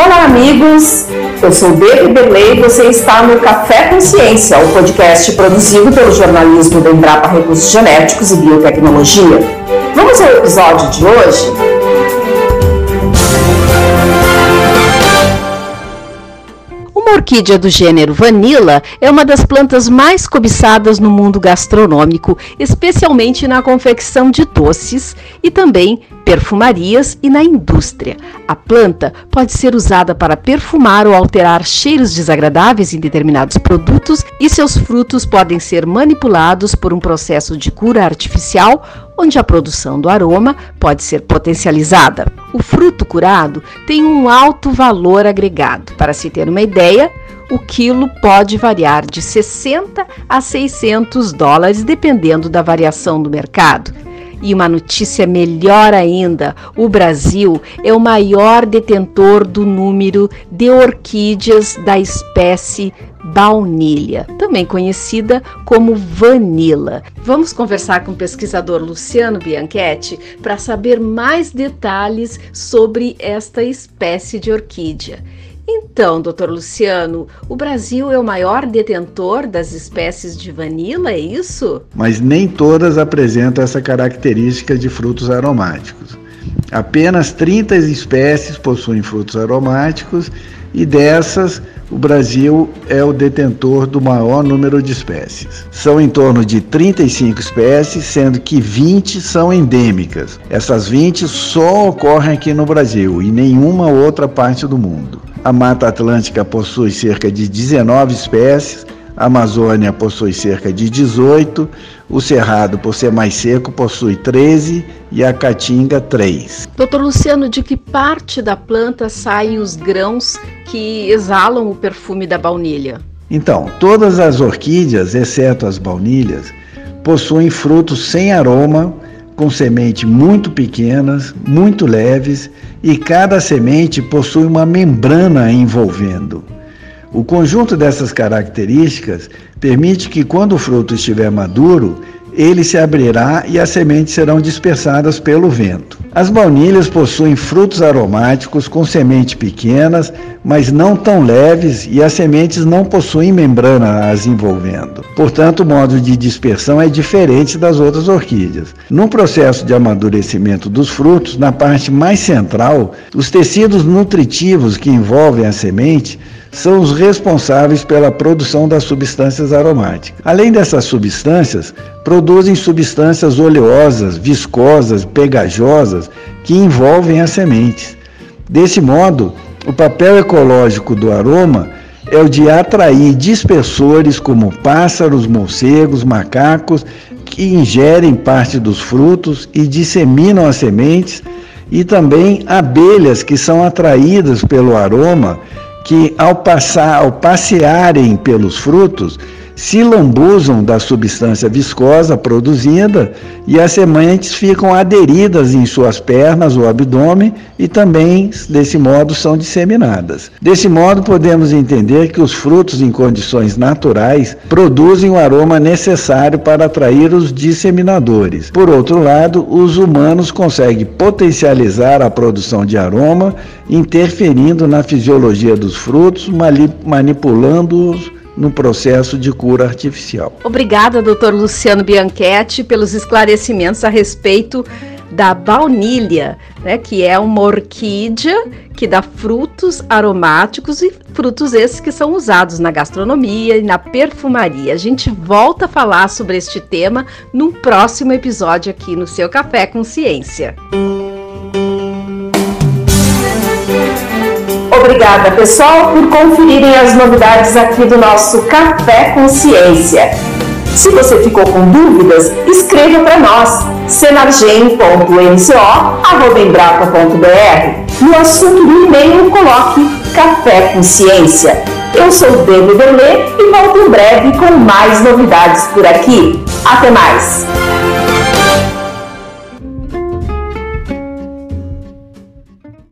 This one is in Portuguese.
Olá, amigos! Eu sou David Berlei e você está no Café Consciência, o podcast produzido pelo jornalismo da Embrapa Recursos Genéticos e Biotecnologia. Vamos ao episódio de hoje? Uma orquídea do gênero Vanilla é uma das plantas mais cobiçadas no mundo gastronômico, especialmente na confecção de doces e também perfumarias e na indústria. A planta pode ser usada para perfumar ou alterar cheiros desagradáveis em determinados produtos e seus frutos podem ser manipulados por um processo de cura artificial, onde a produção do aroma pode ser potencializada. O fruto curado tem um alto valor agregado. Para se ter uma ideia, o quilo pode variar de 60 a 600 dólares, dependendo da variação do mercado. E uma notícia melhor ainda: o Brasil é o maior detentor do número de orquídeas da espécie baunilha, também conhecida como vanila. Vamos conversar com o pesquisador Luciano Bianchetti para saber mais detalhes sobre esta espécie de orquídea. Então, doutor Luciano, o Brasil é o maior detentor das espécies de vanila, é isso? Mas nem todas apresentam essa característica de frutos aromáticos. Apenas 30 espécies possuem frutos aromáticos e dessas o Brasil é o detentor do maior número de espécies. São em torno de 35 espécies, sendo que 20 são endêmicas. Essas 20 só ocorrem aqui no Brasil e nenhuma outra parte do mundo. A Mata Atlântica possui cerca de 19 espécies, a Amazônia possui cerca de 18, o Cerrado, por ser mais seco, possui 13 e a Caatinga 3. Doutor Luciano, de que parte da planta saem os grãos que exalam o perfume da baunilha? Então, todas as orquídeas, exceto as baunilhas, possuem frutos sem aroma com sementes muito pequenas, muito leves, e cada semente possui uma membrana envolvendo. O conjunto dessas características permite que, quando o fruto estiver maduro, ele se abrirá e as sementes serão dispersadas pelo vento. As baunilhas possuem frutos aromáticos com sementes pequenas, mas não tão leves, e as sementes não possuem membrana as envolvendo. Portanto, o modo de dispersão é diferente das outras orquídeas. No processo de amadurecimento dos frutos, na parte mais central, os tecidos nutritivos que envolvem a semente são os responsáveis pela produção das substâncias aromáticas. Além dessas substâncias, produzem substâncias oleosas, viscosas, pegajosas que envolvem as sementes. Desse modo, o papel ecológico do aroma é o de atrair dispersores como pássaros, morcegos, macacos que ingerem parte dos frutos e disseminam as sementes, e também abelhas que são atraídas pelo aroma que ao passar, ao passearem pelos frutos, se lambuzam da substância viscosa produzida e as sementes ficam aderidas em suas pernas ou abdômen e também, desse modo, são disseminadas. Desse modo, podemos entender que os frutos em condições naturais produzem o aroma necessário para atrair os disseminadores. Por outro lado, os humanos conseguem potencializar a produção de aroma, interferindo na fisiologia dos frutos, manipulando-os no processo de cura artificial. Obrigada, doutor Luciano Bianchetti, pelos esclarecimentos a respeito da baunilha, né, que é uma orquídea que dá frutos aromáticos e frutos esses que são usados na gastronomia e na perfumaria. A gente volta a falar sobre este tema num próximo episódio aqui no seu Café com Ciência. Obrigada, pessoal, por conferirem as novidades aqui do nosso Café Consciência. Se você ficou com dúvidas, escreva para nós senargem.mco.embrapa.br No assunto do e-mail, coloque Café Consciência. Eu sou Demi Verlê e volto em breve com mais novidades por aqui. Até mais!